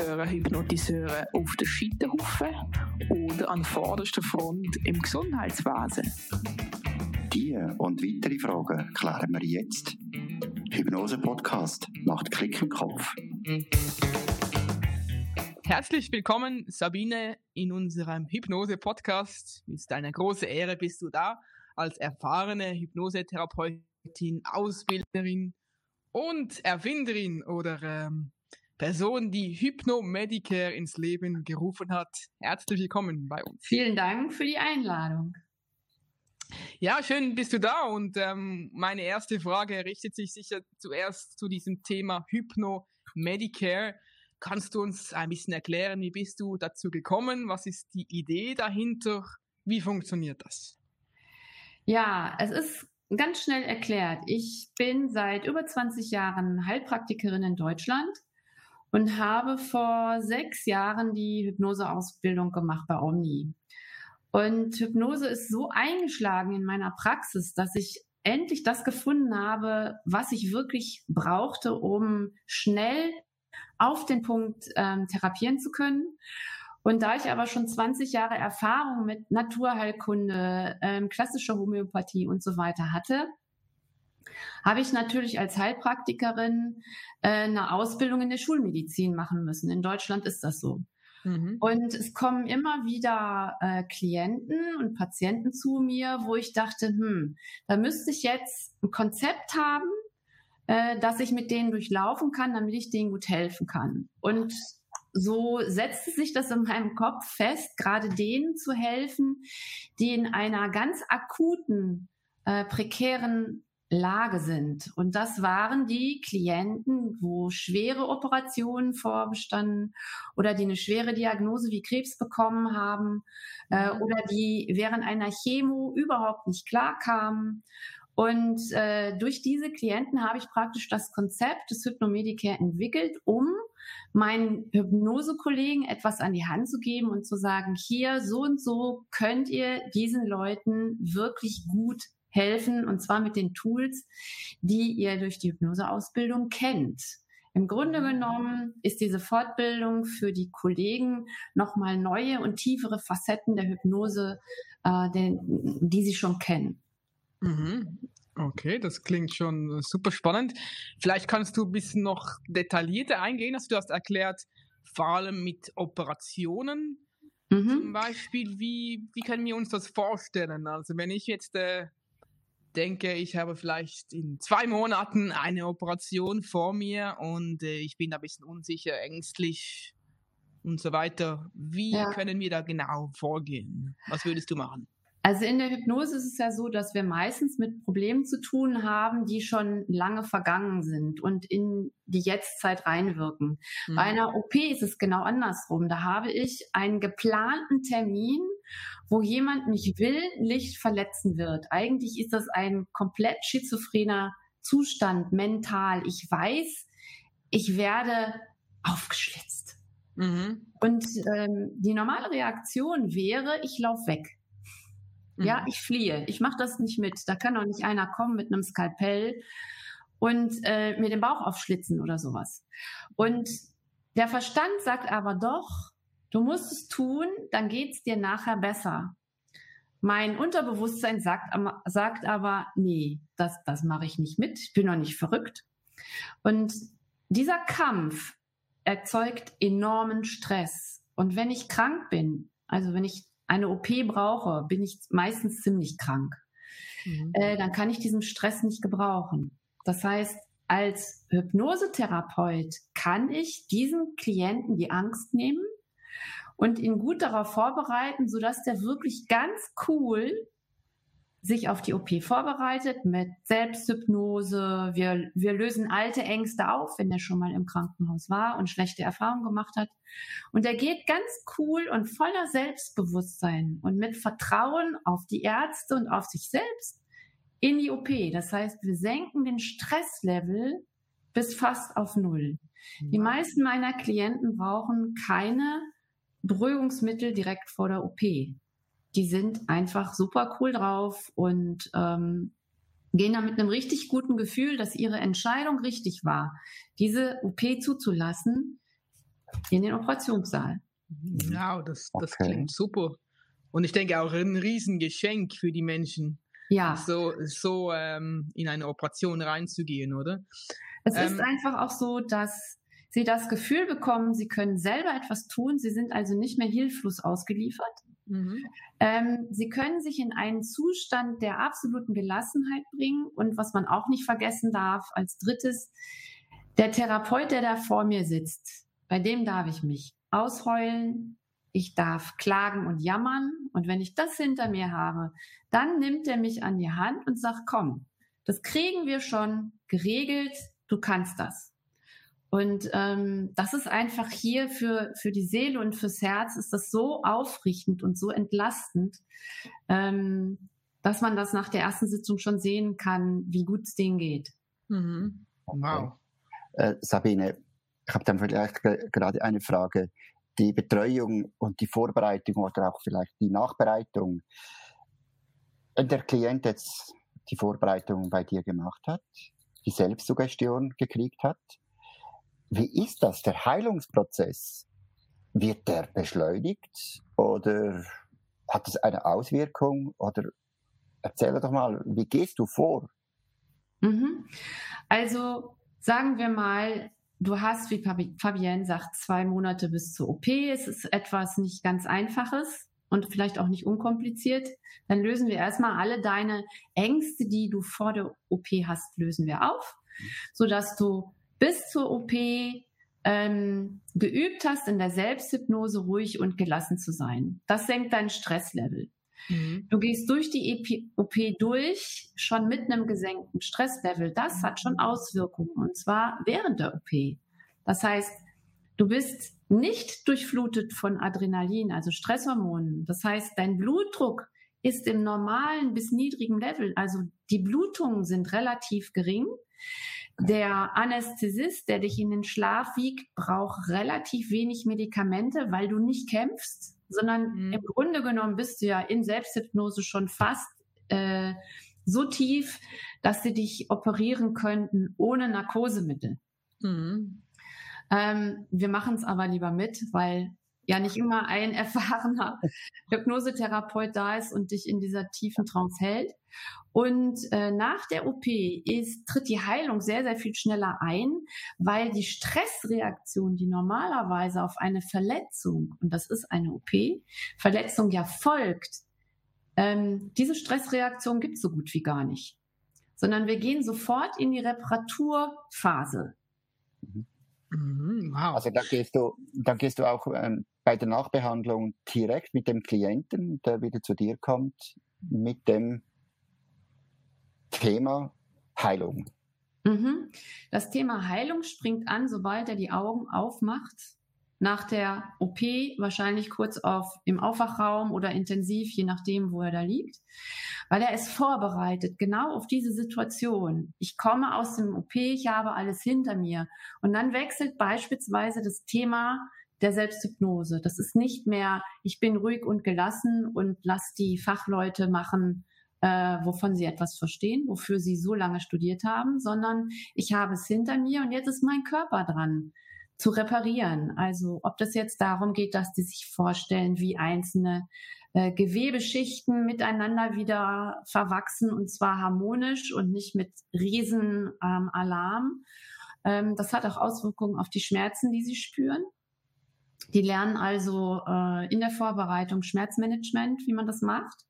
gehören Hypnotiseure auf den Scheiterhaufen oder an vorderster Front im Gesundheitswesen? Diese und weitere Fragen klären wir jetzt. Hypnose Podcast macht Klick im Kopf. Herzlich willkommen, Sabine, in unserem Hypnose Podcast. Ist eine große Ehre, bist du da als erfahrene Hypnosetherapeutin, Ausbilderin und Erfinderin oder ähm, Person, die Hypno-Medicare ins Leben gerufen hat. Herzlich willkommen bei uns. Vielen Dank für die Einladung. Ja, schön bist du da und ähm, meine erste Frage richtet sich sicher zuerst zu diesem Thema Hypno-Medicare. Kannst du uns ein bisschen erklären, wie bist du dazu gekommen? Was ist die Idee dahinter? Wie funktioniert das? Ja, es ist ganz schnell erklärt. Ich bin seit über 20 Jahren Heilpraktikerin in Deutschland und habe vor sechs Jahren die Hypnoseausbildung gemacht bei Omni. Und Hypnose ist so eingeschlagen in meiner Praxis, dass ich endlich das gefunden habe, was ich wirklich brauchte, um schnell auf den Punkt ähm, therapieren zu können. Und da ich aber schon 20 Jahre Erfahrung mit Naturheilkunde, ähm, klassischer Homöopathie und so weiter hatte, habe ich natürlich als Heilpraktikerin äh, eine Ausbildung in der Schulmedizin machen müssen. In Deutschland ist das so. Mhm. Und es kommen immer wieder äh, Klienten und Patienten zu mir, wo ich dachte, hm, da müsste ich jetzt ein Konzept haben, äh, dass ich mit denen durchlaufen kann, damit ich denen gut helfen kann. Und so setzte sich das in meinem Kopf fest, gerade denen zu helfen, die in einer ganz akuten, äh, prekären Lage sind. Und das waren die Klienten, wo schwere Operationen vorbestanden oder die eine schwere Diagnose wie Krebs bekommen haben äh, mhm. oder die während einer Chemo überhaupt nicht klarkamen. Und äh, durch diese Klienten habe ich praktisch das Konzept des Hypnomedicare entwickelt, um meinen Hypnosekollegen etwas an die Hand zu geben und zu sagen, hier so und so könnt ihr diesen Leuten wirklich gut helfen und zwar mit den Tools, die ihr durch die Hypnoseausbildung kennt. Im Grunde mhm. genommen ist diese Fortbildung für die Kollegen nochmal neue und tiefere Facetten der Hypnose, äh, den, die sie schon kennen. Mhm. Okay, das klingt schon super spannend. Vielleicht kannst du ein bisschen noch detaillierter eingehen. Also du hast erklärt, vor allem mit Operationen. Mhm. Zum Beispiel, wie, wie können wir uns das vorstellen? Also wenn ich jetzt äh, denke, ich habe vielleicht in zwei Monaten eine Operation vor mir und äh, ich bin ein bisschen unsicher, ängstlich und so weiter. Wie ja. können wir da genau vorgehen? Was würdest du machen? Also in der Hypnose ist es ja so, dass wir meistens mit Problemen zu tun haben, die schon lange vergangen sind und in die Jetztzeit reinwirken. Mhm. Bei einer OP ist es genau andersrum. Da habe ich einen geplanten Termin, wo jemand mich willentlich verletzen wird. Eigentlich ist das ein komplett schizophrener Zustand mental. Ich weiß, ich werde aufgeschlitzt. Mhm. Und ähm, die normale Reaktion wäre, ich laufe weg. Ja, mhm. ich fliehe. Ich mache das nicht mit. Da kann doch nicht einer kommen mit einem Skalpell und äh, mir den Bauch aufschlitzen oder sowas. Und der Verstand sagt aber doch, du musst es tun, dann geht's dir nachher besser. Mein Unterbewusstsein sagt, sagt aber, nee, das, das mache ich nicht mit. Ich bin noch nicht verrückt. Und dieser Kampf erzeugt enormen Stress. Und wenn ich krank bin, also wenn ich eine OP brauche, bin ich meistens ziemlich krank. Mhm. Äh, dann kann ich diesen Stress nicht gebrauchen. Das heißt, als Hypnosetherapeut kann ich diesen Klienten die Angst nehmen und ihn gut darauf vorbereiten, sodass der wirklich ganz cool sich auf die OP vorbereitet mit Selbsthypnose. Wir, wir lösen alte Ängste auf, wenn er schon mal im Krankenhaus war und schlechte Erfahrungen gemacht hat. Und er geht ganz cool und voller Selbstbewusstsein und mit Vertrauen auf die Ärzte und auf sich selbst in die OP. Das heißt, wir senken den Stresslevel bis fast auf Null. Die meisten meiner Klienten brauchen keine Beruhigungsmittel direkt vor der OP die sind einfach super cool drauf und ähm, gehen da mit einem richtig guten Gefühl, dass ihre Entscheidung richtig war, diese OP zuzulassen, in den Operationssaal. Wow, das, das okay. klingt super. Und ich denke auch ein Riesengeschenk für die Menschen, ja. so, so ähm, in eine Operation reinzugehen, oder? Es ähm, ist einfach auch so, dass sie das Gefühl bekommen, sie können selber etwas tun, sie sind also nicht mehr hilflos ausgeliefert. Mhm. Ähm, sie können sich in einen Zustand der absoluten Gelassenheit bringen und was man auch nicht vergessen darf, als drittes, der Therapeut, der da vor mir sitzt, bei dem darf ich mich ausheulen, ich darf klagen und jammern und wenn ich das hinter mir habe, dann nimmt er mich an die Hand und sagt, komm, das kriegen wir schon geregelt, du kannst das. Und ähm, das ist einfach hier für, für die Seele und fürs Herz ist das so aufrichtend und so entlastend, ähm, dass man das nach der ersten Sitzung schon sehen kann, wie gut es denen geht. Mhm. Wow. Äh, Sabine, ich habe dann vielleicht gerade eine Frage. Die Betreuung und die Vorbereitung oder auch vielleicht die Nachbereitung, wenn der Klient jetzt die Vorbereitung bei dir gemacht hat, die Selbstsuggestion gekriegt hat, wie ist das, der Heilungsprozess? Wird der beschleunigt oder hat es eine Auswirkung? Oder erzähl doch mal, wie gehst du vor? Mhm. Also sagen wir mal, du hast, wie Fabienne sagt, zwei Monate bis zur OP. Es ist etwas nicht ganz Einfaches und vielleicht auch nicht unkompliziert. Dann lösen wir erstmal alle deine Ängste, die du vor der OP hast, lösen wir auf, sodass du bis zur OP ähm, geübt hast, in der Selbsthypnose ruhig und gelassen zu sein. Das senkt dein Stresslevel. Mhm. Du gehst durch die OP durch, schon mit einem gesenkten Stresslevel. Das hat schon Auswirkungen, und zwar während der OP. Das heißt, du bist nicht durchflutet von Adrenalin, also Stresshormonen. Das heißt, dein Blutdruck ist im normalen bis niedrigen Level. Also die Blutungen sind relativ gering. Der Anästhesist, der dich in den Schlaf wiegt, braucht relativ wenig Medikamente, weil du nicht kämpfst, sondern mhm. im Grunde genommen bist du ja in Selbsthypnose schon fast äh, so tief, dass sie dich operieren könnten ohne Narkosemittel. Mhm. Ähm, wir machen es aber lieber mit, weil ja nicht immer ein erfahrener Hypnosetherapeut da ist und dich in dieser tiefen Trance hält. Und äh, nach der OP ist, tritt die Heilung sehr, sehr viel schneller ein, weil die Stressreaktion, die normalerweise auf eine Verletzung, und das ist eine OP, Verletzung ja folgt, ähm, diese Stressreaktion gibt es so gut wie gar nicht. Sondern wir gehen sofort in die Reparaturphase. Mhm. Mhm, wow. Also da gehst du, da gehst du auch ähm, bei der Nachbehandlung direkt mit dem Klienten, der wieder zu dir kommt, mit dem Thema Heilung. Mhm. Das Thema Heilung springt an, sobald er die Augen aufmacht. Nach der OP, wahrscheinlich kurz auf im Aufwachraum oder intensiv, je nachdem, wo er da liegt, weil er ist vorbereitet, genau auf diese Situation. Ich komme aus dem OP, ich habe alles hinter mir. Und dann wechselt beispielsweise das Thema der Selbsthypnose. Das ist nicht mehr, ich bin ruhig und gelassen und lass die Fachleute machen, äh, wovon sie etwas verstehen, wofür sie so lange studiert haben, sondern ich habe es hinter mir und jetzt ist mein Körper dran zu reparieren. Also ob das jetzt darum geht, dass die sich vorstellen, wie einzelne äh, Gewebeschichten miteinander wieder verwachsen und zwar harmonisch und nicht mit riesen ähm, Alarm. Ähm, das hat auch Auswirkungen auf die Schmerzen, die sie spüren. Die lernen also äh, in der Vorbereitung Schmerzmanagement, wie man das macht.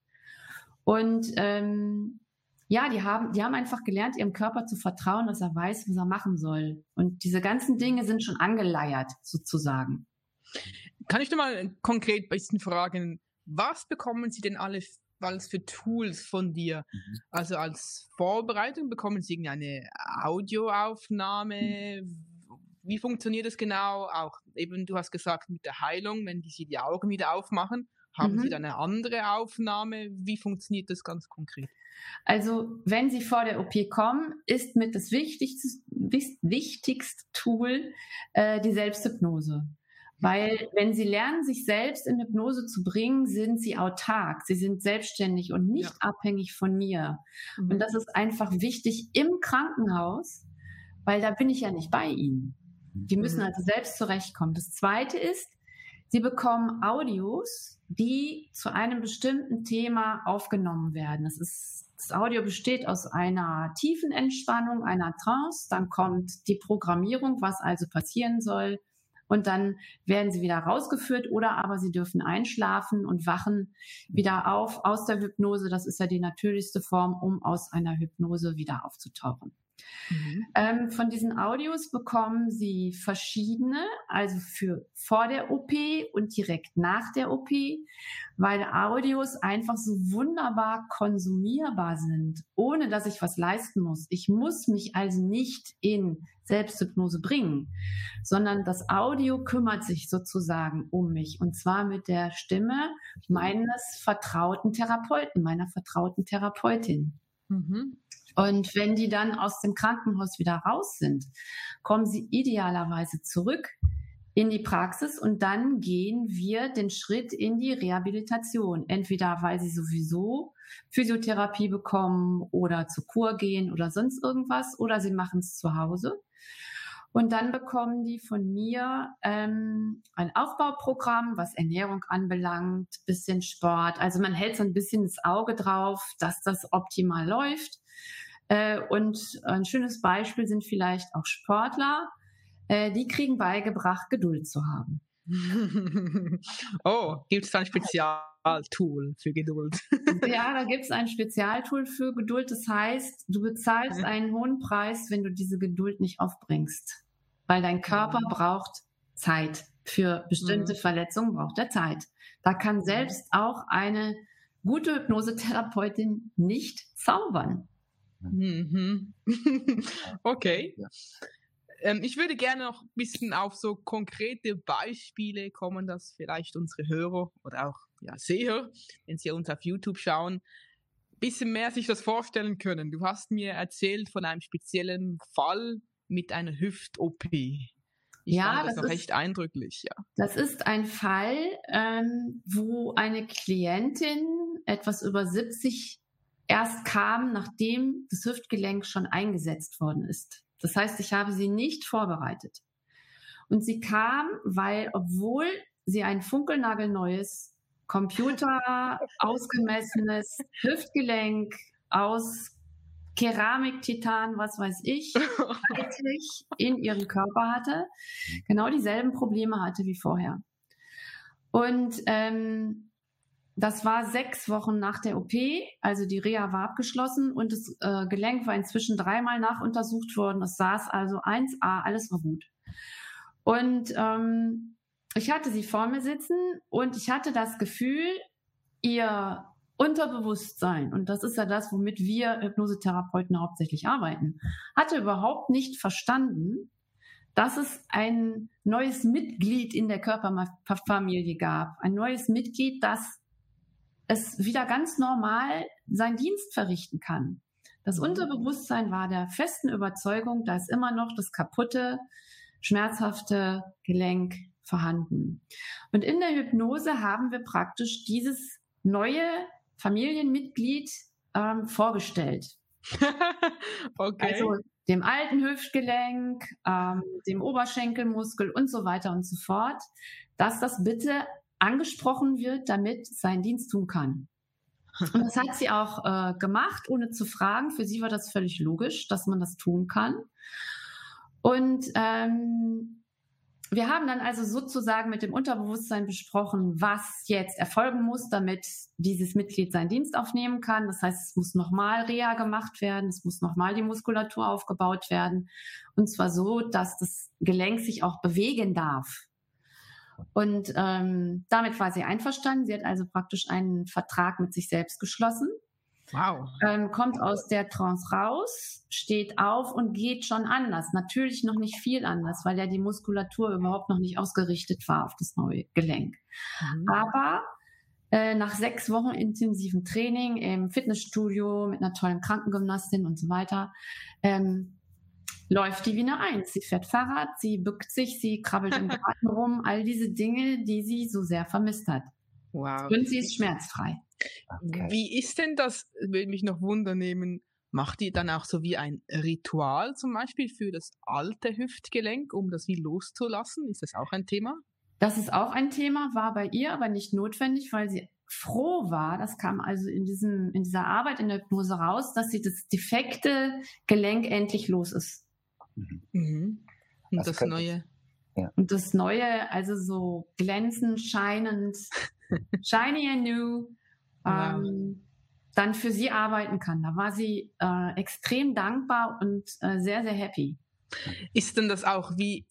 Und ähm, ja, die haben, die haben einfach gelernt, ihrem Körper zu vertrauen, dass er weiß, was er machen soll. Und diese ganzen Dinge sind schon angeleiert, sozusagen. Kann ich dir mal konkret ein bisschen fragen, was bekommen Sie denn alles, alles für Tools von dir? Mhm. Also als Vorbereitung bekommen Sie irgendeine Audioaufnahme? Wie funktioniert das genau? Auch eben, du hast gesagt, mit der Heilung, wenn die sie die Augen wieder aufmachen, haben mhm. sie dann eine andere Aufnahme? Wie funktioniert das ganz konkret? Also, wenn Sie vor der OP kommen, ist mit das wichtigste, wichtigste Tool äh, die Selbsthypnose. Weil wenn sie lernen, sich selbst in Hypnose zu bringen, sind sie autark, sie sind selbstständig und nicht ja. abhängig von mir. Mhm. Und das ist einfach wichtig im Krankenhaus, weil da bin ich ja nicht bei ihnen. Die müssen mhm. also selbst zurechtkommen. Das Zweite ist, sie bekommen Audios, die zu einem bestimmten Thema aufgenommen werden. Das ist das Audio besteht aus einer tiefen Entspannung, einer Trance, dann kommt die Programmierung, was also passieren soll, und dann werden sie wieder rausgeführt oder aber sie dürfen einschlafen und wachen wieder auf aus der Hypnose. Das ist ja die natürlichste Form, um aus einer Hypnose wieder aufzutauchen. Mhm. Ähm, von diesen Audios bekommen Sie verschiedene, also für vor der OP und direkt nach der OP, weil Audios einfach so wunderbar konsumierbar sind, ohne dass ich was leisten muss. Ich muss mich also nicht in Selbsthypnose bringen, sondern das Audio kümmert sich sozusagen um mich und zwar mit der Stimme meines vertrauten Therapeuten, meiner vertrauten Therapeutin. Mhm. Und wenn die dann aus dem Krankenhaus wieder raus sind, kommen sie idealerweise zurück in die Praxis und dann gehen wir den Schritt in die Rehabilitation. Entweder weil sie sowieso Physiotherapie bekommen oder zur Kur gehen oder sonst irgendwas oder sie machen es zu Hause. Und dann bekommen die von mir ähm, ein Aufbauprogramm, was Ernährung anbelangt, bisschen Sport. Also man hält so ein bisschen das Auge drauf, dass das optimal läuft. Äh, und ein schönes Beispiel sind vielleicht auch Sportler. Äh, die kriegen beigebracht, Geduld zu haben. oh, gibt es da ein Spezialtool für Geduld? ja, da gibt es ein Spezialtool für Geduld. Das heißt, du bezahlst einen hohen Preis, wenn du diese Geduld nicht aufbringst. Weil dein Körper mhm. braucht Zeit. Für bestimmte mhm. Verletzungen braucht er Zeit. Da kann mhm. selbst auch eine gute Hypnosetherapeutin nicht zaubern. Mhm. okay. Ähm, ich würde gerne noch ein bisschen auf so konkrete Beispiele kommen, dass vielleicht unsere Hörer oder auch ja, Seher, wenn sie uns auf YouTube schauen, ein bisschen mehr sich das vorstellen können. Du hast mir erzählt von einem speziellen Fall mit einer Hüft-OP. Ich ja, fand das, das noch ist, echt eindrücklich, ja. Das ist ein Fall, ähm, wo eine Klientin etwas über 70 erst kam, nachdem das Hüftgelenk schon eingesetzt worden ist. Das heißt, ich habe sie nicht vorbereitet. Und sie kam, weil, obwohl sie ein funkelnagelneues, Computer ausgemessenes Hüftgelenk aus Keramik, Titan, was weiß ich, in ihrem Körper hatte, genau dieselben Probleme hatte wie vorher. Und ähm, das war sechs Wochen nach der OP, also die Reha war abgeschlossen und das äh, Gelenk war inzwischen dreimal nachuntersucht worden. Es saß also 1A, alles war gut. Und ähm, ich hatte sie vor mir sitzen und ich hatte das Gefühl, ihr Unterbewusstsein, und das ist ja das, womit wir Hypnosetherapeuten hauptsächlich arbeiten, hatte überhaupt nicht verstanden, dass es ein neues Mitglied in der Körperfamilie gab. Ein neues Mitglied, das es wieder ganz normal seinen Dienst verrichten kann. Das mhm. Unterbewusstsein war der festen Überzeugung, da ist immer noch das kaputte, schmerzhafte Gelenk vorhanden. Und in der Hypnose haben wir praktisch dieses neue Familienmitglied ähm, vorgestellt. okay. Also dem alten Hüftgelenk, ähm, dem Oberschenkelmuskel und so weiter und so fort, dass das bitte angesprochen wird, damit seinen Dienst tun kann. Und das hat sie auch äh, gemacht, ohne zu fragen. Für sie war das völlig logisch, dass man das tun kann. Und ähm, wir haben dann also sozusagen mit dem Unterbewusstsein besprochen, was jetzt erfolgen muss, damit dieses Mitglied seinen Dienst aufnehmen kann. Das heißt, es muss nochmal Reha gemacht werden, es muss nochmal die Muskulatur aufgebaut werden. Und zwar so, dass das Gelenk sich auch bewegen darf. Und ähm, damit war sie einverstanden. Sie hat also praktisch einen Vertrag mit sich selbst geschlossen. Wow. Ähm, kommt aus der Trance raus, steht auf und geht schon anders. Natürlich noch nicht viel anders, weil ja die Muskulatur überhaupt noch nicht ausgerichtet war auf das neue Gelenk. Mhm. Aber äh, nach sechs Wochen intensiven Training im Fitnessstudio mit einer tollen Krankengymnastin und so weiter, ähm, läuft die wie eine Eins. Sie fährt Fahrrad, sie bückt sich, sie krabbelt im Garten rum, all diese Dinge, die sie so sehr vermisst hat. Wow. Und sie ist schmerzfrei. Okay. Wie ist denn das, würde mich noch wundernehmen, Macht ihr dann auch so wie ein Ritual zum Beispiel für das alte Hüftgelenk, um das wie loszulassen? Ist das auch ein Thema? Das ist auch ein Thema, war bei ihr aber nicht notwendig, weil sie froh war, das kam also in, diesem, in dieser Arbeit in der Hypnose raus, dass sie das defekte Gelenk endlich los ist. Mhm. mhm. Und das, das neue. Ja. Und das neue, also so glänzend, scheinend, shiny and new, ähm, dann für sie arbeiten kann. Da war sie äh, extrem dankbar und äh, sehr, sehr happy. Ist denn das auch wie,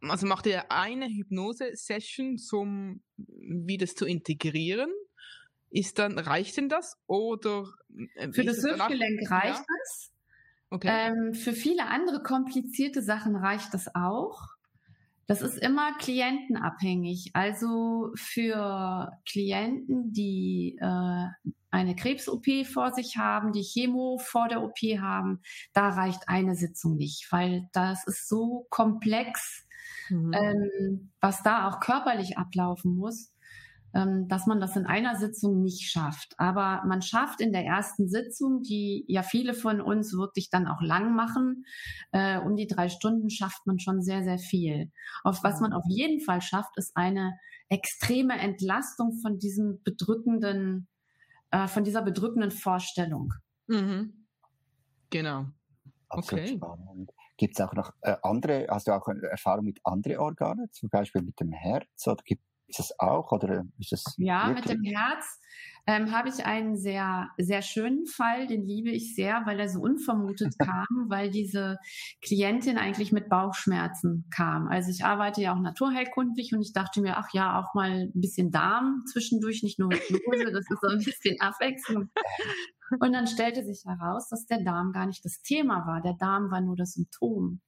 also macht ihr eine Hypnose-Session, um wie das zu integrieren? Ist dann, reicht denn das? Oder äh, für das Hüftgelenk reicht ja? das. Okay. Ähm, für viele andere komplizierte Sachen reicht das auch. Das ist immer klientenabhängig. Also für Klienten, die äh, eine Krebs-OP vor sich haben, die Chemo vor der OP haben, da reicht eine Sitzung nicht, weil das ist so komplex, mhm. ähm, was da auch körperlich ablaufen muss. Ähm, dass man das in einer Sitzung nicht schafft. Aber man schafft in der ersten Sitzung, die ja viele von uns wirklich dann auch lang machen, äh, um die drei Stunden schafft man schon sehr, sehr viel. Auf was man auf jeden Fall schafft, ist eine extreme Entlastung von diesem bedrückenden, äh, von dieser bedrückenden Vorstellung. Mhm. Genau. Absolut okay. spannend. Gibt es auch noch äh, andere, hast du auch Erfahrung mit anderen Organen, zum Beispiel mit dem Herz? Oder gibt ist das auch oder ist das? Ja, wirklich? mit dem Herz ähm, habe ich einen sehr, sehr schönen Fall, den liebe ich sehr, weil er so unvermutet kam, weil diese Klientin eigentlich mit Bauchschmerzen kam. Also ich arbeite ja auch naturheilkundlich und ich dachte mir, ach ja, auch mal ein bisschen Darm zwischendurch, nicht nur Hypnose, das ist so ein bisschen Abwechslung. Und dann stellte sich heraus, dass der Darm gar nicht das Thema war. Der Darm war nur das Symptom.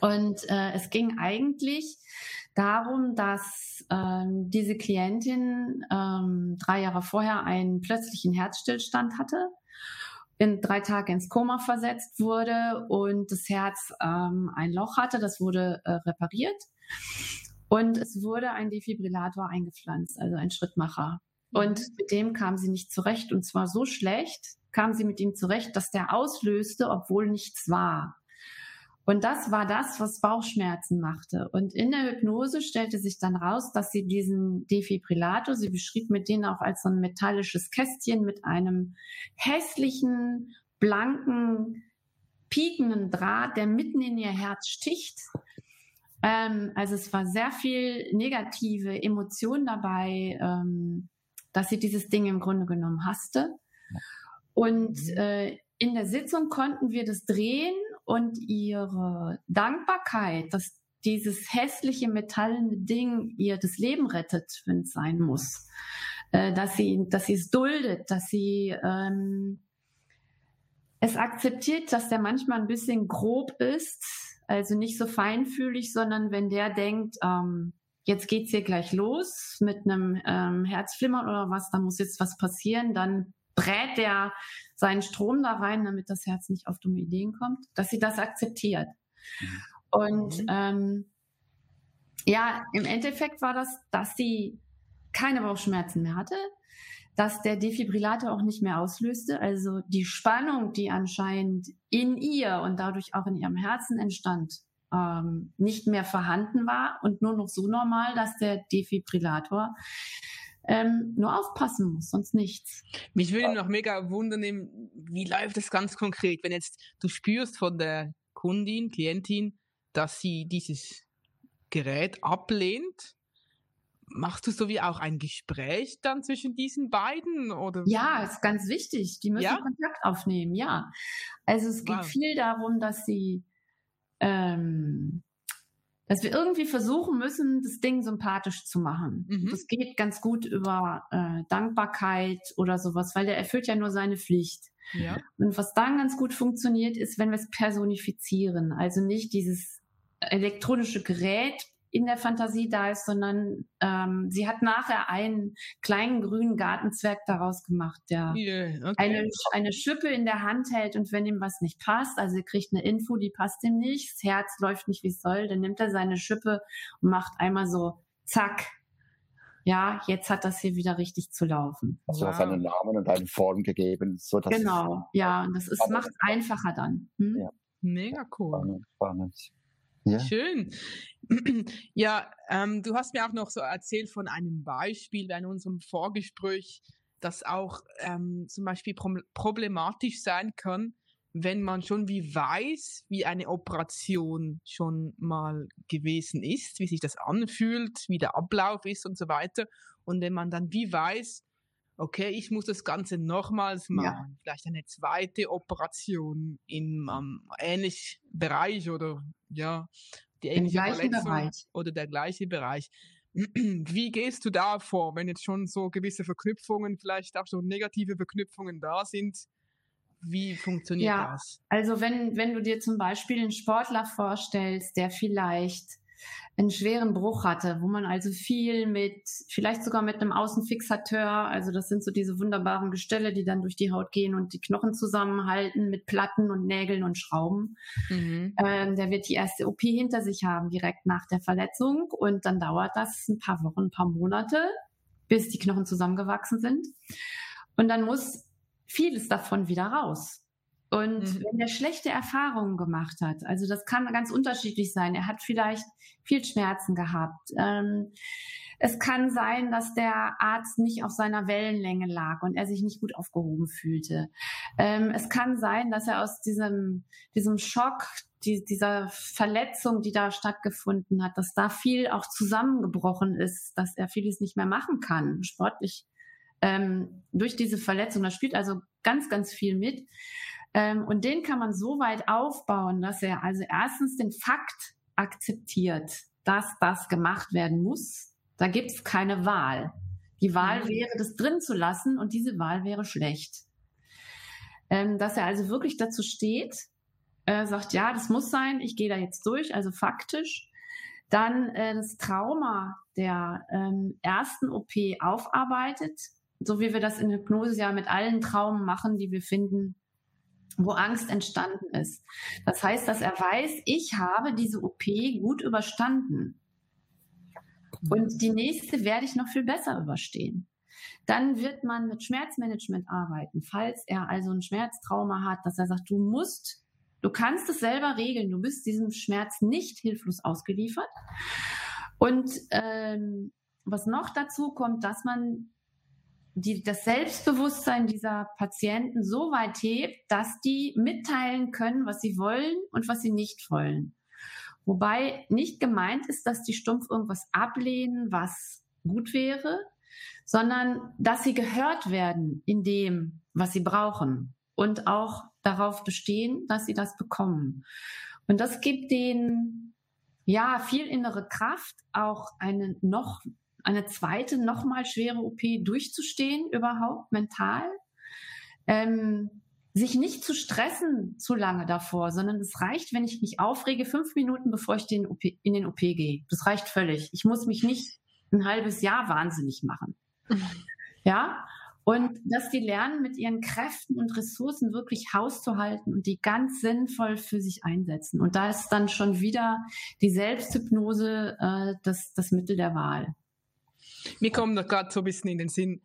Und äh, es ging eigentlich darum, dass ähm, diese Klientin ähm, drei Jahre vorher einen plötzlichen Herzstillstand hatte, in drei Tage ins Koma versetzt wurde und das Herz ähm, ein Loch hatte. Das wurde äh, repariert und es wurde ein Defibrillator eingepflanzt, also ein Schrittmacher. Und mhm. mit dem kam sie nicht zurecht und zwar so schlecht kam sie mit ihm zurecht, dass der auslöste, obwohl nichts war. Und das war das, was Bauchschmerzen machte. Und in der Hypnose stellte sich dann raus, dass sie diesen Defibrillator, sie beschrieb mit denen auch als so ein metallisches Kästchen mit einem hässlichen, blanken, piekenden Draht, der mitten in ihr Herz sticht. Ähm, also es war sehr viel negative Emotion dabei, ähm, dass sie dieses Ding im Grunde genommen hasste. Und mhm. äh, in der Sitzung konnten wir das drehen und ihre Dankbarkeit, dass dieses hässliche metallene Ding ihr das Leben rettet, wenn es sein muss, äh, dass sie, dass sie es duldet, dass sie ähm, es akzeptiert, dass der manchmal ein bisschen grob ist, also nicht so feinfühlig, sondern wenn der denkt, ähm, jetzt geht's hier gleich los mit einem ähm, Herzflimmern oder was, da muss jetzt was passieren, dann brät der seinen Strom da rein, damit das Herz nicht auf dumme Ideen kommt, dass sie das akzeptiert. Mhm. Und mhm. ähm, ja, im Endeffekt war das, dass sie keine Bauchschmerzen mehr hatte, dass der Defibrillator auch nicht mehr auslöste. Also die Spannung, die anscheinend in ihr und dadurch auch in ihrem Herzen entstand, ähm, nicht mehr vorhanden war und nur noch so normal, dass der Defibrillator ähm, nur aufpassen muss, sonst nichts. Mich würde noch mega wundern, wie läuft das ganz konkret, wenn jetzt du spürst von der Kundin, Klientin, dass sie dieses Gerät ablehnt. Machst du so wie auch ein Gespräch dann zwischen diesen beiden? Oder? Ja, ist ganz wichtig. Die müssen ja? Kontakt aufnehmen, ja. Also es geht wow. viel darum, dass sie ähm, dass wir irgendwie versuchen müssen, das Ding sympathisch zu machen. Mhm. Das geht ganz gut über äh, Dankbarkeit oder sowas, weil der erfüllt ja nur seine Pflicht. Ja. Und was dann ganz gut funktioniert, ist, wenn wir es personifizieren. Also nicht dieses elektronische Gerät in der Fantasie da ist, sondern ähm, sie hat nachher einen kleinen grünen Gartenzwerg daraus gemacht, der yeah, okay. eine, eine Schippe in der Hand hält und wenn ihm was nicht passt, also er kriegt eine Info, die passt ihm nicht, das Herz läuft nicht wie es soll, dann nimmt er seine Schippe und macht einmal so zack ja, jetzt hat das hier wieder richtig zu laufen. Also wow. einen Namen und eine Form gegeben. So dass genau, ja, und das ist, macht es einfacher dann. Hm? Ja. Mega cool. Spannend, spannend. Ja. Schön. Ja, ähm, du hast mir auch noch so erzählt von einem Beispiel in unserem Vorgespräch, das auch ähm, zum Beispiel problematisch sein kann, wenn man schon wie weiß, wie eine Operation schon mal gewesen ist, wie sich das anfühlt, wie der Ablauf ist und so weiter. Und wenn man dann wie weiß, okay, ich muss das Ganze nochmals machen, ja. vielleicht eine zweite Operation im um, ähnlichen Bereich oder ja, die ähnliche Verletzung Bereich. oder der gleiche Bereich. Wie gehst du da vor, wenn jetzt schon so gewisse Verknüpfungen, vielleicht auch so negative Verknüpfungen da sind? Wie funktioniert ja, das? Also wenn, wenn du dir zum Beispiel einen Sportler vorstellst, der vielleicht einen schweren Bruch hatte, wo man also viel mit, vielleicht sogar mit einem Außenfixateur, also das sind so diese wunderbaren Gestelle, die dann durch die Haut gehen und die Knochen zusammenhalten mit Platten und Nägeln und Schrauben. Mhm. Ähm, der wird die erste OP hinter sich haben, direkt nach der Verletzung und dann dauert das ein paar Wochen, ein paar Monate, bis die Knochen zusammengewachsen sind. Und dann muss vieles davon wieder raus. Und mhm. wenn er schlechte Erfahrungen gemacht hat, also das kann ganz unterschiedlich sein. Er hat vielleicht viel Schmerzen gehabt. Ähm, es kann sein, dass der Arzt nicht auf seiner Wellenlänge lag und er sich nicht gut aufgehoben fühlte. Ähm, es kann sein, dass er aus diesem, diesem Schock, die, dieser Verletzung, die da stattgefunden hat, dass da viel auch zusammengebrochen ist, dass er vieles nicht mehr machen kann, sportlich ähm, durch diese Verletzung. Da spielt also ganz, ganz viel mit. Ähm, und den kann man so weit aufbauen, dass er also erstens den Fakt akzeptiert, dass das gemacht werden muss. Da gibt es keine Wahl. Die Wahl mhm. wäre, das drin zu lassen und diese Wahl wäre schlecht. Ähm, dass er also wirklich dazu steht, äh, sagt, ja, das muss sein, ich gehe da jetzt durch, also faktisch. Dann äh, das Trauma der ähm, ersten OP aufarbeitet, so wie wir das in Hypnose ja mit allen Traumen machen, die wir finden, wo Angst entstanden ist. Das heißt, dass er weiß, ich habe diese OP gut überstanden. Und die nächste werde ich noch viel besser überstehen. Dann wird man mit Schmerzmanagement arbeiten, falls er also ein Schmerztrauma hat, dass er sagt, du musst, du kannst es selber regeln, du bist diesem Schmerz nicht hilflos ausgeliefert. Und ähm, was noch dazu kommt, dass man die, das Selbstbewusstsein dieser Patienten so weit hebt, dass die mitteilen können, was sie wollen und was sie nicht wollen. Wobei nicht gemeint ist, dass die stumpf irgendwas ablehnen, was gut wäre, sondern dass sie gehört werden in dem, was sie brauchen und auch darauf bestehen, dass sie das bekommen. Und das gibt denen ja viel innere Kraft, auch eine noch eine zweite, nochmal schwere OP durchzustehen, überhaupt mental. Ähm, sich nicht zu stressen zu lange davor, sondern es reicht, wenn ich mich aufrege, fünf Minuten, bevor ich den OP, in den OP gehe. Das reicht völlig. Ich muss mich nicht ein halbes Jahr wahnsinnig machen. Ja, und dass die lernen, mit ihren Kräften und Ressourcen wirklich Haus zu halten und die ganz sinnvoll für sich einsetzen. Und da ist dann schon wieder die Selbsthypnose äh, das, das Mittel der Wahl. Mir kommt da gerade so ein bisschen in den Sinn,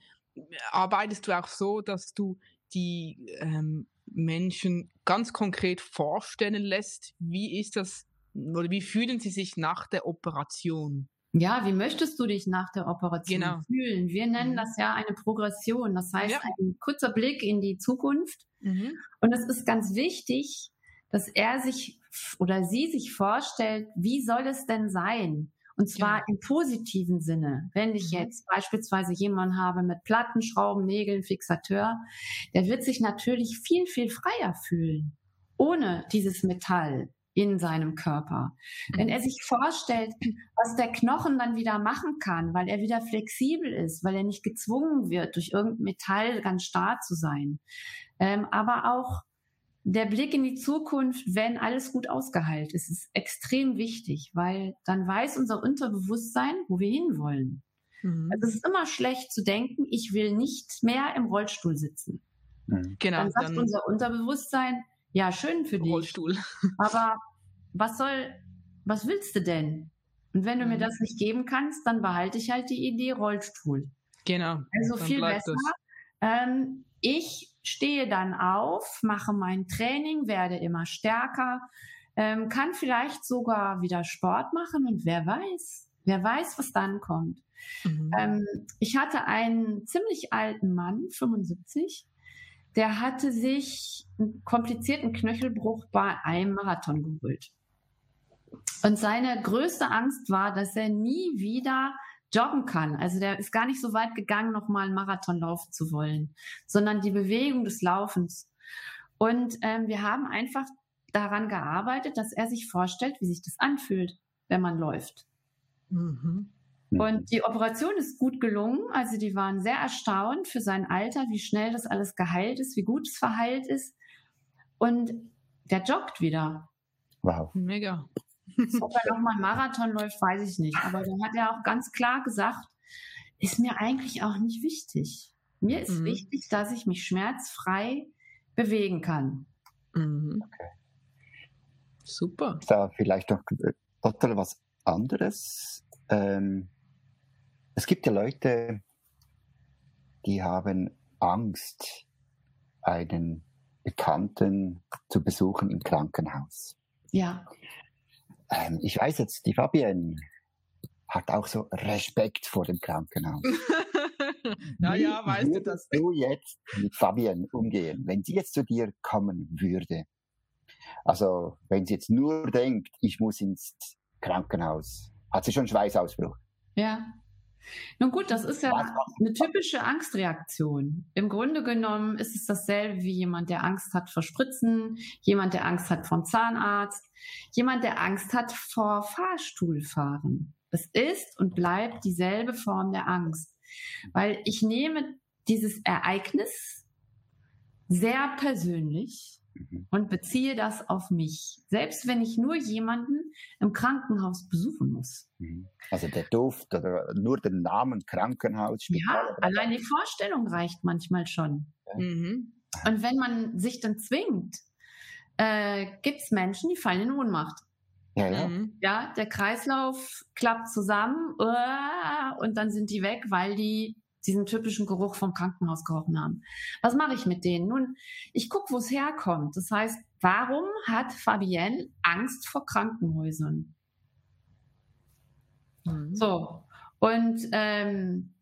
arbeitest du auch so, dass du die ähm, Menschen ganz konkret vorstellen lässt, wie ist das oder wie fühlen sie sich nach der Operation? Ja, wie möchtest du dich nach der Operation genau. fühlen? Wir nennen mhm. das ja eine Progression. Das heißt, ja. ein kurzer Blick in die Zukunft. Mhm. Und es ist ganz wichtig, dass er sich oder sie sich vorstellt, wie soll es denn sein? Und zwar ja. im positiven Sinne. Wenn ich mhm. jetzt beispielsweise jemanden habe mit Platten, Schrauben, Nägeln, Fixateur, der wird sich natürlich viel, viel freier fühlen. Ohne dieses Metall in seinem Körper. Wenn er sich vorstellt, was der Knochen dann wieder machen kann, weil er wieder flexibel ist, weil er nicht gezwungen wird, durch irgendein Metall ganz starr zu sein. Ähm, aber auch der Blick in die Zukunft, wenn alles gut ausgeheilt ist, ist extrem wichtig, weil dann weiß unser Unterbewusstsein, wo wir hinwollen. Mhm. Also es ist immer schlecht zu denken, ich will nicht mehr im Rollstuhl sitzen. Mhm. Genau. Dann sagt dann unser Unterbewusstsein, ja, schön für dich. Rollstuhl. Aber was soll, was willst du denn? Und wenn du mir mhm. das nicht geben kannst, dann behalte ich halt die Idee Rollstuhl. Genau. Also viel besser. Ähm, ich stehe dann auf, mache mein Training, werde immer stärker, ähm, kann vielleicht sogar wieder Sport machen und wer weiß, wer weiß, was dann kommt. Mhm. Ähm, ich hatte einen ziemlich alten Mann, 75, der hatte sich einen komplizierten Knöchelbruch bei einem Marathon geholt. Und seine größte Angst war, dass er nie wieder joggen kann. Also der ist gar nicht so weit gegangen, nochmal einen Marathon laufen zu wollen, sondern die Bewegung des Laufens. Und ähm, wir haben einfach daran gearbeitet, dass er sich vorstellt, wie sich das anfühlt, wenn man läuft. Mhm. Und die Operation ist gut gelungen. Also die waren sehr erstaunt für sein Alter, wie schnell das alles geheilt ist, wie gut es verheilt ist. Und der joggt wieder. Wow. Mega. Ob er nochmal Marathon läuft, weiß ich nicht. Aber dann hat er auch ganz klar gesagt, ist mir eigentlich auch nicht wichtig. Mir ist mhm. wichtig, dass ich mich schmerzfrei bewegen kann. Mhm. Okay. Super. Da vielleicht noch total was anderes. Ähm, es gibt ja Leute, die haben Angst, einen Bekannten zu besuchen im Krankenhaus. Ja. Ähm, ich weiß jetzt, die Fabienne hat auch so Respekt vor dem Krankenhaus. ja, ja, weißt du das. du jetzt mit Fabienne umgehen, wenn sie jetzt zu dir kommen würde? Also, wenn sie jetzt nur denkt, ich muss ins Krankenhaus, hat sie schon Schweißausbruch. Ja. Nun gut, das ist ja eine typische Angstreaktion. Im Grunde genommen ist es dasselbe wie jemand, der Angst hat vor Spritzen, jemand, der Angst hat vom Zahnarzt, jemand, der Angst hat vor Fahrstuhlfahren. Es ist und bleibt dieselbe Form der Angst, weil ich nehme dieses Ereignis sehr persönlich Mhm. und beziehe das auf mich. Selbst wenn ich nur jemanden im Krankenhaus besuchen muss. Mhm. Also der Duft oder nur den Namen Krankenhaus. Spital, ja, allein die Vorstellung reicht manchmal schon. Ja. Mhm. Und wenn man sich dann zwingt, äh, gibt es Menschen, die fallen in Ohnmacht. Ja, ja. Mhm. ja, der Kreislauf klappt zusammen uh, und dann sind die weg, weil die diesen typischen Geruch vom Krankenhaus gerochen haben. Was mache ich mit denen? Nun, ich gucke, wo es herkommt. Das heißt, warum hat Fabienne Angst vor Krankenhäusern? Mhm. So, und ähm,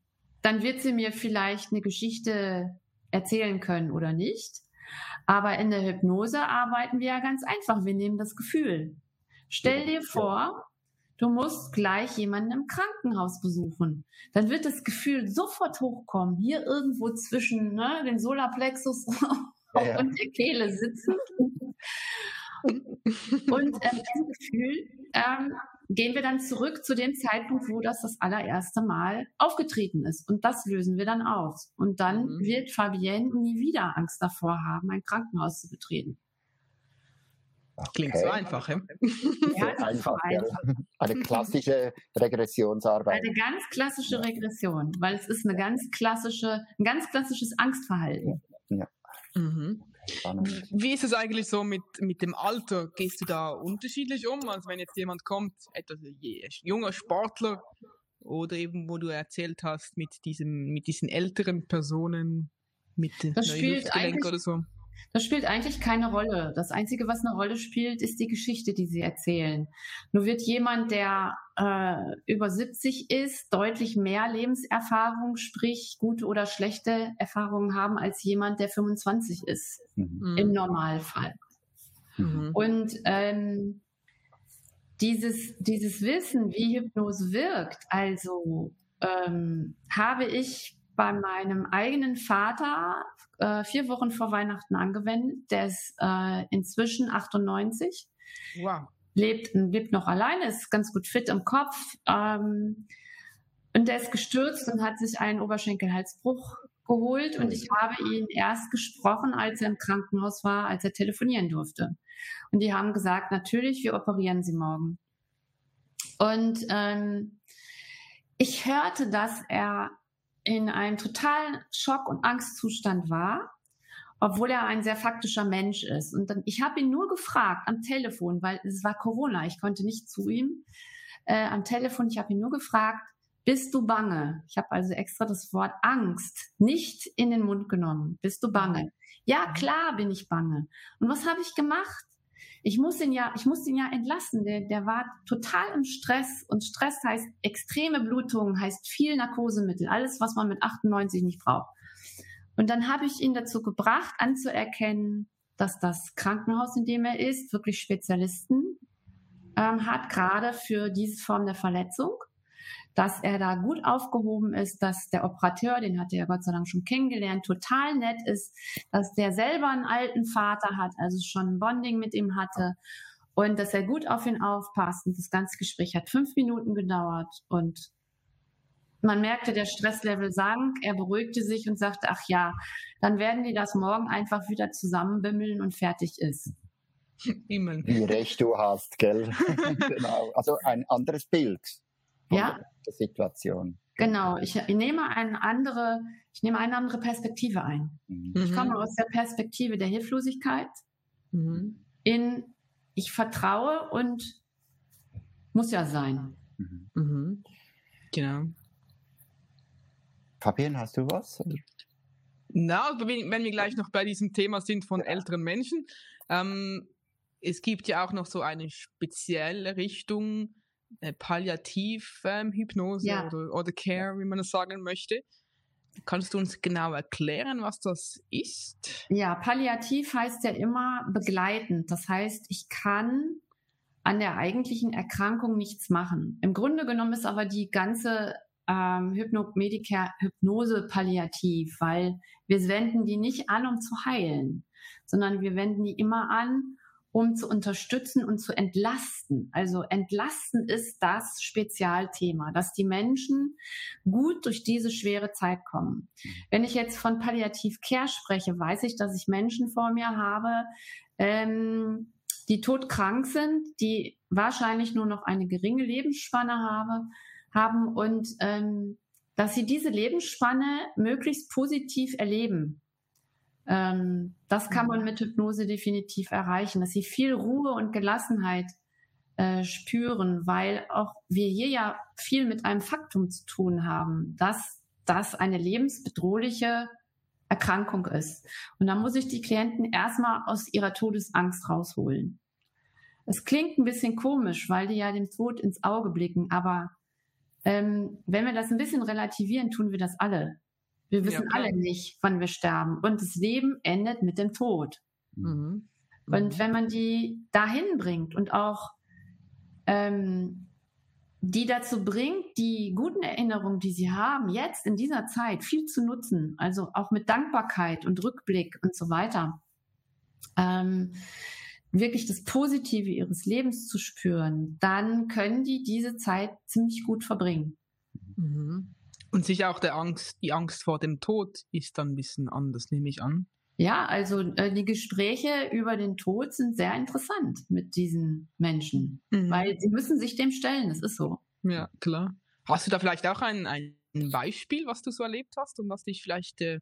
dann wird sie mir vielleicht eine Geschichte erzählen können oder nicht. Aber in der Hypnose arbeiten wir ja ganz einfach. Wir nehmen das Gefühl. Stell dir vor, du musst gleich jemanden im Krankenhaus besuchen. Dann wird das Gefühl sofort hochkommen, hier irgendwo zwischen ne, dem Solarplexus ja, ja. und der Kehle sitzen. und ähm, diesem Gefühl ähm, gehen wir dann zurück zu dem Zeitpunkt, wo das das allererste Mal aufgetreten ist. Und das lösen wir dann aus. Und dann mhm. wird Fabienne nie wieder Angst davor haben, ein Krankenhaus zu betreten. Okay. Klingt so einfach, ja? ja einfach, einfach. Eine klassische Regressionsarbeit. Eine ganz klassische Regression, weil es ist eine ganz klassische, ein ganz klassisches Angstverhalten. Ja. Mhm. Wie ist es eigentlich so mit, mit dem Alter? Gehst du da unterschiedlich um? Also wenn jetzt jemand kommt, etwas junger Sportler oder eben, wo du erzählt hast, mit diesem, mit diesen älteren Personen, mit das spielt oder so. Das spielt eigentlich keine Rolle. Das Einzige, was eine Rolle spielt, ist die Geschichte, die sie erzählen. Nur wird jemand, der äh, über 70 ist, deutlich mehr Lebenserfahrung, sprich gute oder schlechte Erfahrungen haben als jemand, der 25 ist, mhm. im Normalfall. Mhm. Und ähm, dieses, dieses Wissen, wie Hypnose wirkt, also ähm, habe ich bei meinem eigenen Vater äh, vier Wochen vor Weihnachten angewendet. Der ist äh, inzwischen 98. Wow. Lebt, lebt noch alleine, ist ganz gut fit im Kopf. Ähm, und der ist gestürzt und hat sich einen Oberschenkelhalsbruch geholt. Und ich habe ihn erst gesprochen, als er im Krankenhaus war, als er telefonieren durfte. Und die haben gesagt, natürlich, wir operieren Sie morgen. Und ähm, ich hörte, dass er in einem totalen Schock- und Angstzustand war, obwohl er ein sehr faktischer Mensch ist. Und dann, ich habe ihn nur gefragt am Telefon, weil es war Corona, ich konnte nicht zu ihm. äh, am Telefon, ich habe ihn nur gefragt, bist du bange? Ich habe also extra das Wort Angst nicht in den Mund genommen. Bist du bange? Ja, klar bin ich bange. Und was habe ich gemacht? Ich muss ihn ja, ich muss ihn ja entlassen. Der, der war total im Stress und Stress heißt extreme Blutungen, heißt viel Narkosemittel, alles, was man mit 98 nicht braucht. Und dann habe ich ihn dazu gebracht, anzuerkennen, dass das Krankenhaus, in dem er ist, wirklich Spezialisten ähm, hat, gerade für diese Form der Verletzung dass er da gut aufgehoben ist, dass der Operateur, den hat er ja Gott sei Dank schon kennengelernt, total nett ist, dass der selber einen alten Vater hat, also schon ein Bonding mit ihm hatte und dass er gut auf ihn aufpasst. Und das ganze Gespräch hat fünf Minuten gedauert und man merkte, der Stresslevel sank, er beruhigte sich und sagte, ach ja, dann werden die das morgen einfach wieder zusammenbimmeln und fertig ist. Wie recht du hast, gell? genau. Also ein anderes Bild ja. Situation. Genau, ich, ich, nehme eine andere, ich nehme eine andere Perspektive ein. Mhm. Ich komme aus der Perspektive der Hilflosigkeit mhm. in ich vertraue und muss ja sein. Mhm. mhm. Genau. Fabian, hast du was? Na, wenn wir gleich noch bei diesem Thema sind von älteren Menschen, ähm, es gibt ja auch noch so eine spezielle Richtung, äh, Palliativhypnose ähm, ja. oder, oder Care, wie man es sagen möchte. Kannst du uns genau erklären, was das ist? Ja, palliativ heißt ja immer begleitend. Das heißt, ich kann an der eigentlichen Erkrankung nichts machen. Im Grunde genommen ist aber die ganze ähm, Hypnomedicare Hypnose palliativ, weil wir wenden die nicht an, um zu heilen, sondern wir wenden die immer an, um zu unterstützen und zu entlasten. Also entlasten ist das Spezialthema, dass die Menschen gut durch diese schwere Zeit kommen. Wenn ich jetzt von Palliativ Care spreche, weiß ich, dass ich Menschen vor mir habe, ähm, die todkrank sind, die wahrscheinlich nur noch eine geringe Lebensspanne habe, haben und ähm, dass sie diese Lebensspanne möglichst positiv erleben. Ähm, das kann man mhm. mit Hypnose definitiv erreichen, dass sie viel Ruhe und Gelassenheit äh, spüren, weil auch wir hier ja viel mit einem Faktum zu tun haben, dass das eine lebensbedrohliche Erkrankung ist. Und da muss ich die Klienten erstmal aus ihrer Todesangst rausholen. Es klingt ein bisschen komisch, weil die ja dem Tod ins Auge blicken, aber ähm, wenn wir das ein bisschen relativieren, tun wir das alle. Wir wissen ja, alle nicht, wann wir sterben. Und das Leben endet mit dem Tod. Mhm. Und mhm. wenn man die dahin bringt und auch ähm, die dazu bringt, die guten Erinnerungen, die sie haben, jetzt in dieser Zeit viel zu nutzen, also auch mit Dankbarkeit und Rückblick und so weiter, ähm, wirklich das Positive ihres Lebens zu spüren, dann können die diese Zeit ziemlich gut verbringen. Mhm. Und sicher auch der Angst, die Angst vor dem Tod ist dann ein bisschen anders, nehme ich an. Ja, also äh, die Gespräche über den Tod sind sehr interessant mit diesen Menschen, mhm. weil sie müssen sich dem stellen, das ist so. Ja, klar. Hast du da vielleicht auch ein, ein Beispiel, was du so erlebt hast und was dich vielleicht äh,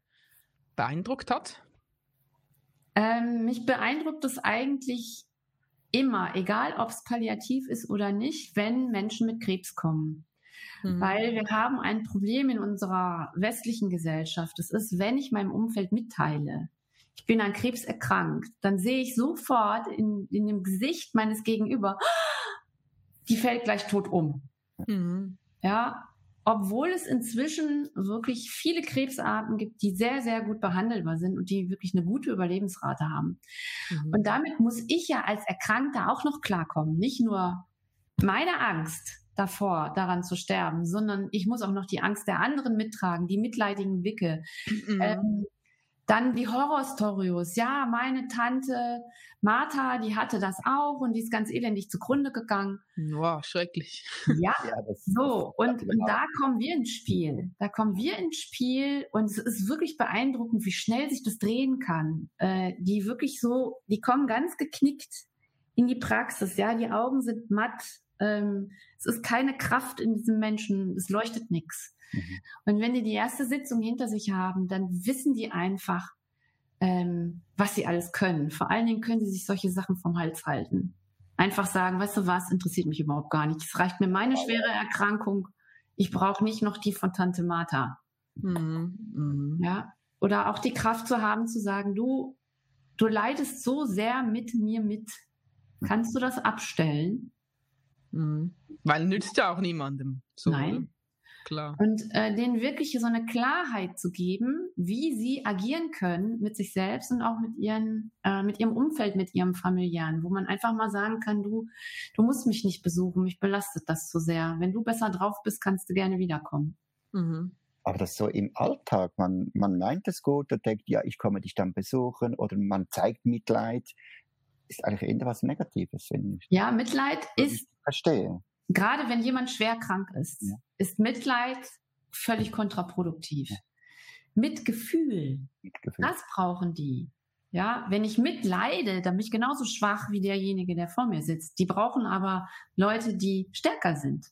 beeindruckt hat? Ähm, mich beeindruckt es eigentlich immer, egal ob es palliativ ist oder nicht, wenn Menschen mit Krebs kommen. Mhm. Weil wir haben ein Problem in unserer westlichen Gesellschaft. Das ist, wenn ich meinem Umfeld mitteile, ich bin an Krebs erkrankt, dann sehe ich sofort in, in dem Gesicht meines Gegenüber, die fällt gleich tot um. Mhm. Ja, obwohl es inzwischen wirklich viele Krebsarten gibt, die sehr, sehr gut behandelbar sind und die wirklich eine gute Überlebensrate haben. Mhm. Und damit muss ich ja als Erkrankter auch noch klarkommen. Nicht nur meine Angst, davor, daran zu sterben, sondern ich muss auch noch die Angst der anderen mittragen, die mitleidigen Blicke. Mhm. Ähm, dann die Horrorstorios. Ja, meine Tante Martha, die hatte das auch und die ist ganz elendig zugrunde gegangen. Wow, schrecklich. Ja, ja so. Und, und da kommen wir ins Spiel. Da kommen wir ins Spiel und es ist wirklich beeindruckend, wie schnell sich das drehen kann. Äh, die wirklich so, die kommen ganz geknickt in die Praxis. Ja, die Augen sind matt. Ähm, es ist keine Kraft in diesem Menschen, es leuchtet nichts. Mhm. Und wenn die die erste Sitzung hinter sich haben, dann wissen die einfach, ähm, was sie alles können. Vor allen Dingen können sie sich solche Sachen vom Hals halten. einfach sagen, weißt du was, interessiert mich überhaupt gar nicht. Es reicht mir meine schwere Erkrankung. Ich brauche nicht noch die von Tante Martha. Mhm. Mhm. Ja. Oder auch die Kraft zu haben, zu sagen, du, du leidest so sehr mit mir mit. Kannst du das abstellen? Mhm. Weil nützt ja auch niemandem. So, Nein. Oder? Klar. Und äh, denen wirklich so eine Klarheit zu geben, wie sie agieren können mit sich selbst und auch mit ihren, äh, mit ihrem Umfeld, mit ihrem familiären, wo man einfach mal sagen kann, du, du musst mich nicht besuchen, mich belastet das zu sehr. Wenn du besser drauf bist, kannst du gerne wiederkommen. Mhm. Aber das so im Alltag, man, man meint es gut und denkt, ja, ich komme dich dann besuchen oder man zeigt Mitleid, ist eigentlich eher was Negatives, finde ich. Ja, Mitleid ist. Verstehe gerade wenn jemand schwer krank ist, ja. ist Mitleid völlig kontraproduktiv. Ja. Mitgefühl, Mitgefühl, das brauchen die. Ja, wenn ich mitleide, dann bin ich genauso schwach wie derjenige, der vor mir sitzt. Die brauchen aber Leute, die stärker sind.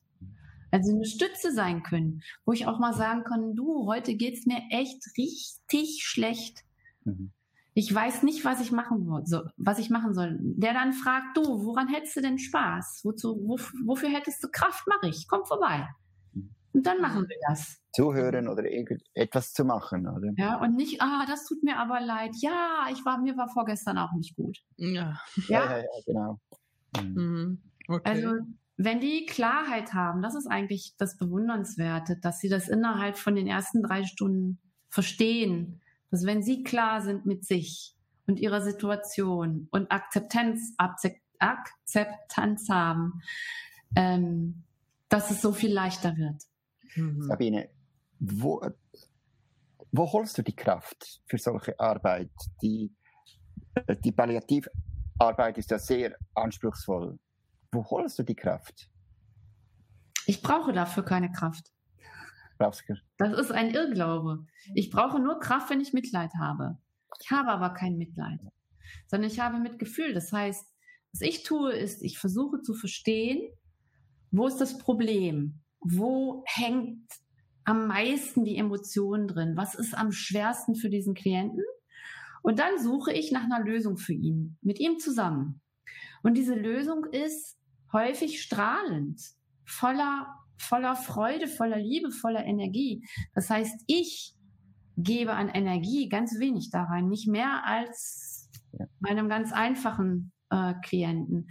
Also eine Stütze sein können, wo ich auch mal sagen kann, du, heute geht's mir echt richtig schlecht. Mhm ich weiß nicht, was ich machen soll, was ich machen soll. Der dann fragt, du, woran hättest du denn Spaß? Wozu, wo, wofür hättest du Kraft? Mach ich, komm vorbei. Und dann machen wir das. Zuhören oder etwas zu machen, oder? Ja, und nicht, ah, das tut mir aber leid. Ja, ich war, mir war vorgestern auch nicht gut. Ja. Ja, ja, ja, genau. Mhm. mhm. Okay. Also, wenn die Klarheit haben, das ist eigentlich das Bewundernswerte, dass sie das innerhalb von den ersten drei Stunden verstehen, dass wenn sie klar sind mit sich und ihrer Situation und Akzeptanz, Akzeptanz haben, ähm, dass es so viel leichter wird. Mhm. Sabine, wo, wo holst du die Kraft für solche Arbeit? Die, die Palliativarbeit ist ja sehr anspruchsvoll. Wo holst du die Kraft? Ich brauche dafür keine Kraft. Das ist ein Irrglaube. Ich brauche nur Kraft, wenn ich Mitleid habe. Ich habe aber kein Mitleid, sondern ich habe Mitgefühl. Das heißt, was ich tue, ist, ich versuche zu verstehen, wo ist das Problem? Wo hängt am meisten die Emotion drin? Was ist am schwersten für diesen Klienten? Und dann suche ich nach einer Lösung für ihn, mit ihm zusammen. Und diese Lösung ist häufig strahlend, voller voller Freude, voller Liebe, voller Energie. Das heißt, ich gebe an Energie ganz wenig da rein, nicht mehr als meinem ganz einfachen äh, Klienten,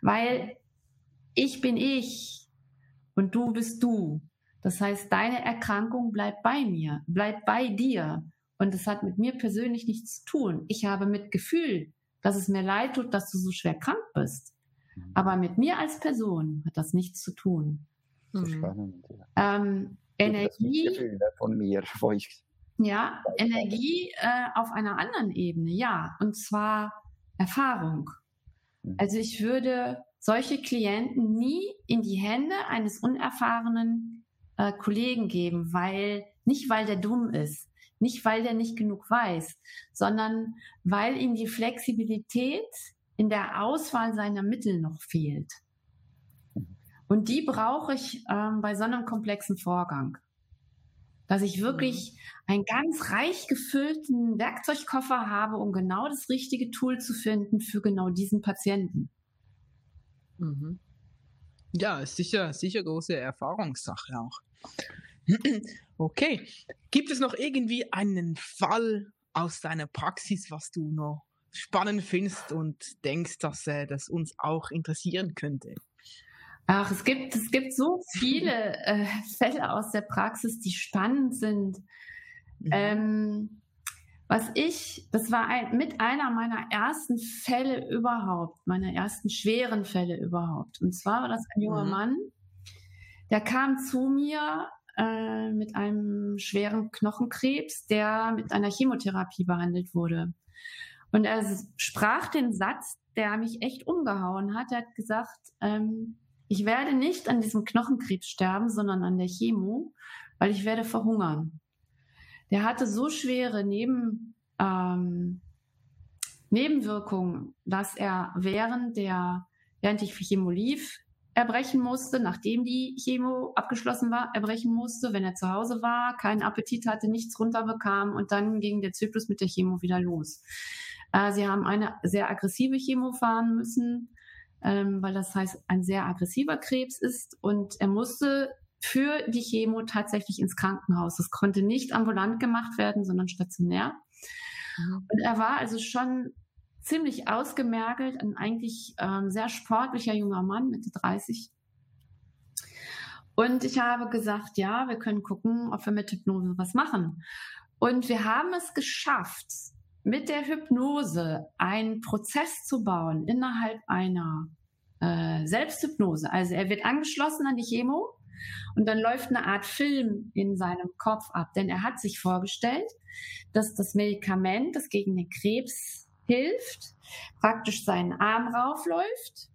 weil ich bin ich und du bist du. Das heißt, deine Erkrankung bleibt bei mir, bleibt bei dir. Und es hat mit mir persönlich nichts zu tun. Ich habe Mitgefühl, dass es mir leid tut, dass du so schwer krank bist. Mhm. Aber mit mir als Person hat das nichts zu tun. Mhm. Spannend. Ja. Ähm, Energie. von mir, wo ich ja, Energie äh, auf einer anderen Ebene, ja, und zwar Erfahrung. Mhm. Also ich würde solche Klienten nie in die Hände eines unerfahrenen äh, Kollegen geben, weil nicht weil der dumm ist, nicht weil der nicht genug weiß, sondern weil ihm die Flexibilität in der Auswahl seiner Mittel noch fehlt. Und die brauche ich ähm, bei so einem komplexen Vorgang. Dass ich wirklich mhm. einen ganz reich gefüllten Werkzeugkoffer habe, um genau das richtige Tool zu finden für genau diesen Patienten. Mhm. Ja, ist sicher, sicher große Erfahrungssache auch. okay. Gibt es noch irgendwie einen Fall aus deiner Praxis, was du noch spannend findest und denkst, dass äh, das uns auch interessieren könnte? Ach, es gibt, es gibt so viele äh, Fälle aus der Praxis, die spannend sind. Mhm. Ähm, was ich, das war ein, mit einer meiner ersten Fälle überhaupt, meiner ersten schweren Fälle überhaupt. Und zwar war das ein junger mhm. Mann, der kam zu mir äh, mit einem schweren Knochenkrebs, der mit einer Chemotherapie behandelt wurde. Und er sprach den Satz, der mich echt umgehauen hat. Er hat gesagt, ähm, ich werde nicht an diesem Knochenkrebs sterben, sondern an der Chemo, weil ich werde verhungern. Der hatte so schwere Neben, ähm, Nebenwirkungen, dass er während der, während ich Chemo lief, erbrechen musste, nachdem die Chemo abgeschlossen war, erbrechen musste, wenn er zu Hause war, keinen Appetit hatte, nichts runterbekam und dann ging der Zyklus mit der Chemo wieder los. Äh, sie haben eine sehr aggressive Chemo fahren müssen ähm, weil das heißt, ein sehr aggressiver Krebs ist. Und er musste für die Chemo tatsächlich ins Krankenhaus. Das konnte nicht ambulant gemacht werden, sondern stationär. Mhm. Und er war also schon ziemlich ausgemergelt, ein eigentlich ähm, sehr sportlicher junger Mann, Mitte 30. Und ich habe gesagt, ja, wir können gucken, ob wir mit Hypnose was machen. Und wir haben es geschafft, mit der Hypnose einen Prozess zu bauen innerhalb einer äh, Selbsthypnose. Also er wird angeschlossen an die Chemo und dann läuft eine Art Film in seinem Kopf ab, denn er hat sich vorgestellt, dass das Medikament, das gegen den Krebs hilft, praktisch seinen Arm raufläuft,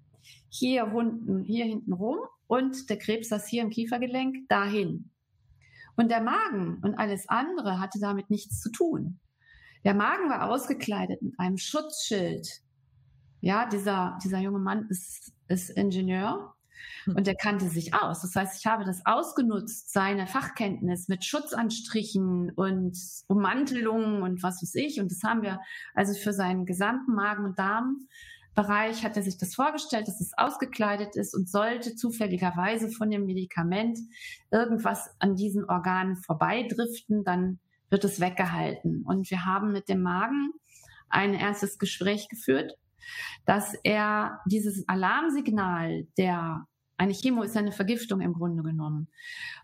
hier unten, hier hinten rum und der Krebs saß hier im Kiefergelenk dahin. Und der Magen und alles andere hatte damit nichts zu tun. Der Magen war ausgekleidet mit einem Schutzschild. Ja, dieser, dieser junge Mann ist, ist Ingenieur und der kannte sich aus. Das heißt, ich habe das ausgenutzt, seine Fachkenntnis mit Schutzanstrichen und Ummantelungen und was weiß ich. Und das haben wir also für seinen gesamten Magen- und Darmbereich hat er sich das vorgestellt, dass es ausgekleidet ist und sollte zufälligerweise von dem Medikament irgendwas an diesen Organen vorbeidriften, dann wird es weggehalten. Und wir haben mit dem Magen ein erstes Gespräch geführt, dass er dieses Alarmsignal der eine Chemo ist eine Vergiftung im Grunde genommen.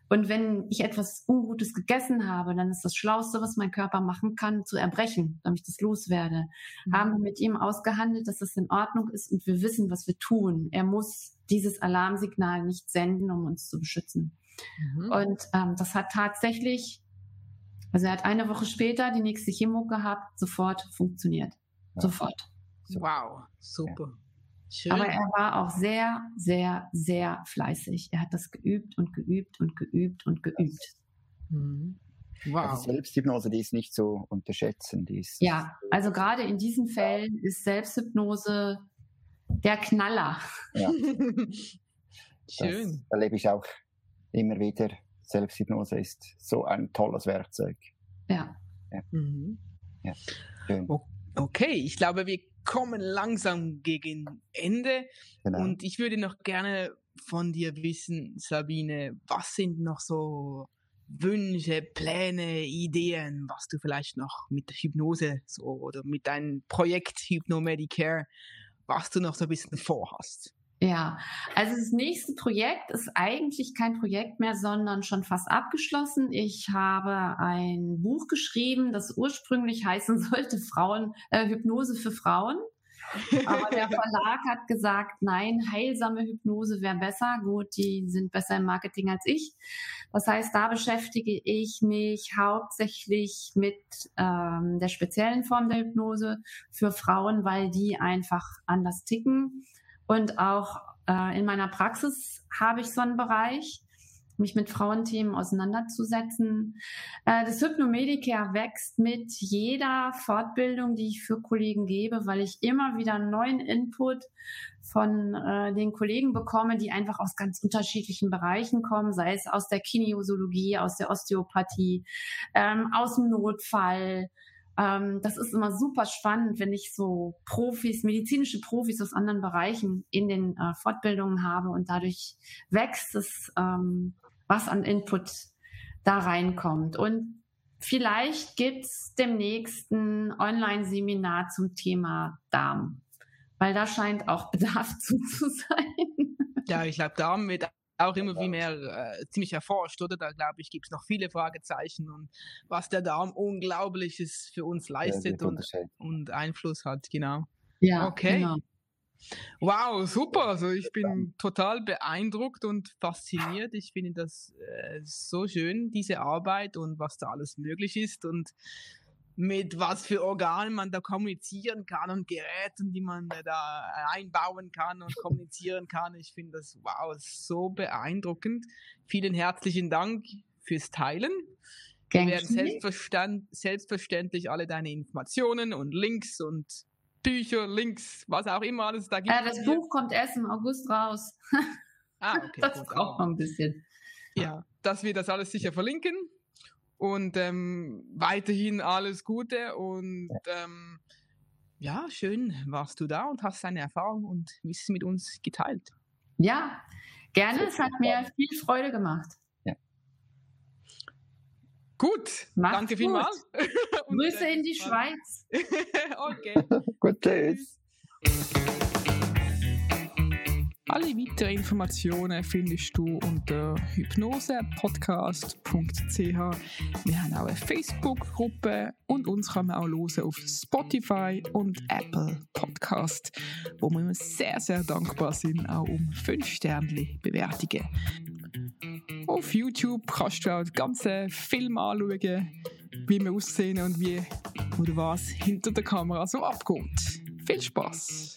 Und wenn ich etwas Ungutes gegessen habe, dann ist das Schlauste, was mein Körper machen kann, zu erbrechen, damit ich das loswerde. Mhm. Haben wir mit ihm ausgehandelt, dass das in Ordnung ist und wir wissen, was wir tun. Er muss dieses Alarmsignal nicht senden, um uns zu beschützen. Mhm. Und ähm, das hat tatsächlich also er hat eine Woche später die nächste Chemo gehabt, sofort funktioniert. Ja. Sofort. Wow, super. Ja. Aber er war auch sehr, sehr, sehr fleißig. Er hat das geübt und geübt und geübt und geübt. Mhm. Wow. Also Selbsthypnose, die ist nicht zu unterschätzen. Die ist ja, also gerade in diesen Fällen ist Selbsthypnose der Knaller. Ja. Schön. Das erlebe ich auch immer wieder Selbsthypnose ist so ein tolles Werkzeug. Ja. ja. Mhm. ja. Schön. Okay, ich glaube, wir kommen langsam gegen Ende. Genau. Und ich würde noch gerne von dir wissen, Sabine, was sind noch so Wünsche, Pläne, Ideen, was du vielleicht noch mit Hypnose so oder mit deinem Projekt Hypnomedicare, was du noch so ein bisschen vorhast? Ja, also das nächste Projekt ist eigentlich kein Projekt mehr, sondern schon fast abgeschlossen. Ich habe ein Buch geschrieben, das ursprünglich heißen sollte Frauen äh, Hypnose für Frauen. Aber der Verlag hat gesagt, nein, heilsame Hypnose wäre besser. Gut, die sind besser im Marketing als ich. Das heißt, da beschäftige ich mich hauptsächlich mit ähm, der speziellen Form der Hypnose für Frauen, weil die einfach anders ticken und auch äh, in meiner Praxis habe ich so einen Bereich, mich mit Frauenthemen auseinanderzusetzen. Äh, das Hypnomedicare wächst mit jeder Fortbildung, die ich für Kollegen gebe, weil ich immer wieder neuen Input von äh, den Kollegen bekomme, die einfach aus ganz unterschiedlichen Bereichen kommen, sei es aus der Kinesiologie, aus der Osteopathie, ähm, aus dem Notfall, ähm, das ist immer super spannend, wenn ich so Profis, medizinische Profis aus anderen Bereichen in den äh, Fortbildungen habe und dadurch wächst es, ähm, was an Input da reinkommt. Und vielleicht gibt's demnächst ein Online-Seminar zum Thema Darm, weil da scheint auch Bedarf zu, zu sein. Ja, ich glaube, Darm wird auch immer wie mehr äh, ziemlich erforscht, oder? Da glaube ich, gibt es noch viele Fragezeichen und was der Darm Unglaubliches für uns leistet ja, und, und Einfluss hat, genau. Ja, okay. Genau. Wow, super. Also ich bin total beeindruckt und fasziniert. Ich finde das äh, so schön, diese Arbeit und was da alles möglich ist. Und mit was für Organen man da kommunizieren kann und Geräten, die man da einbauen kann und kommunizieren kann. Ich finde das wow, so beeindruckend. Vielen herzlichen Dank fürs Teilen. Wir werden selbstverständ selbstverständlich alle deine Informationen und Links und Bücher, Links, was auch immer alles da gibt. Äh, das Buch kommt erst im August raus. Ah, okay. das braucht noch ein bisschen. Ja, dass wir das alles sicher verlinken. Und ähm, weiterhin alles Gute und ähm, Ja, schön warst du da und hast deine Erfahrung und Wissen mit uns geteilt. Ja, gerne. Es hat mir viel Freude gemacht. Ja. Gut, Macht's danke vielmals. Grüße in die Schweiz. okay. gut, tschüss. Alle weiteren Informationen findest du unter hypnosepodcast.ch. Wir haben auch eine Facebook-Gruppe und uns kann man auch hören auf Spotify und Apple Podcast, wo wir uns sehr, sehr dankbar sind, auch um 5 Sterne Bewertungen. Auf YouTube kannst du auch den ganzen Film anschauen, wie wir aussehen und wie oder was hinter der Kamera so abgeht. Viel Spaß!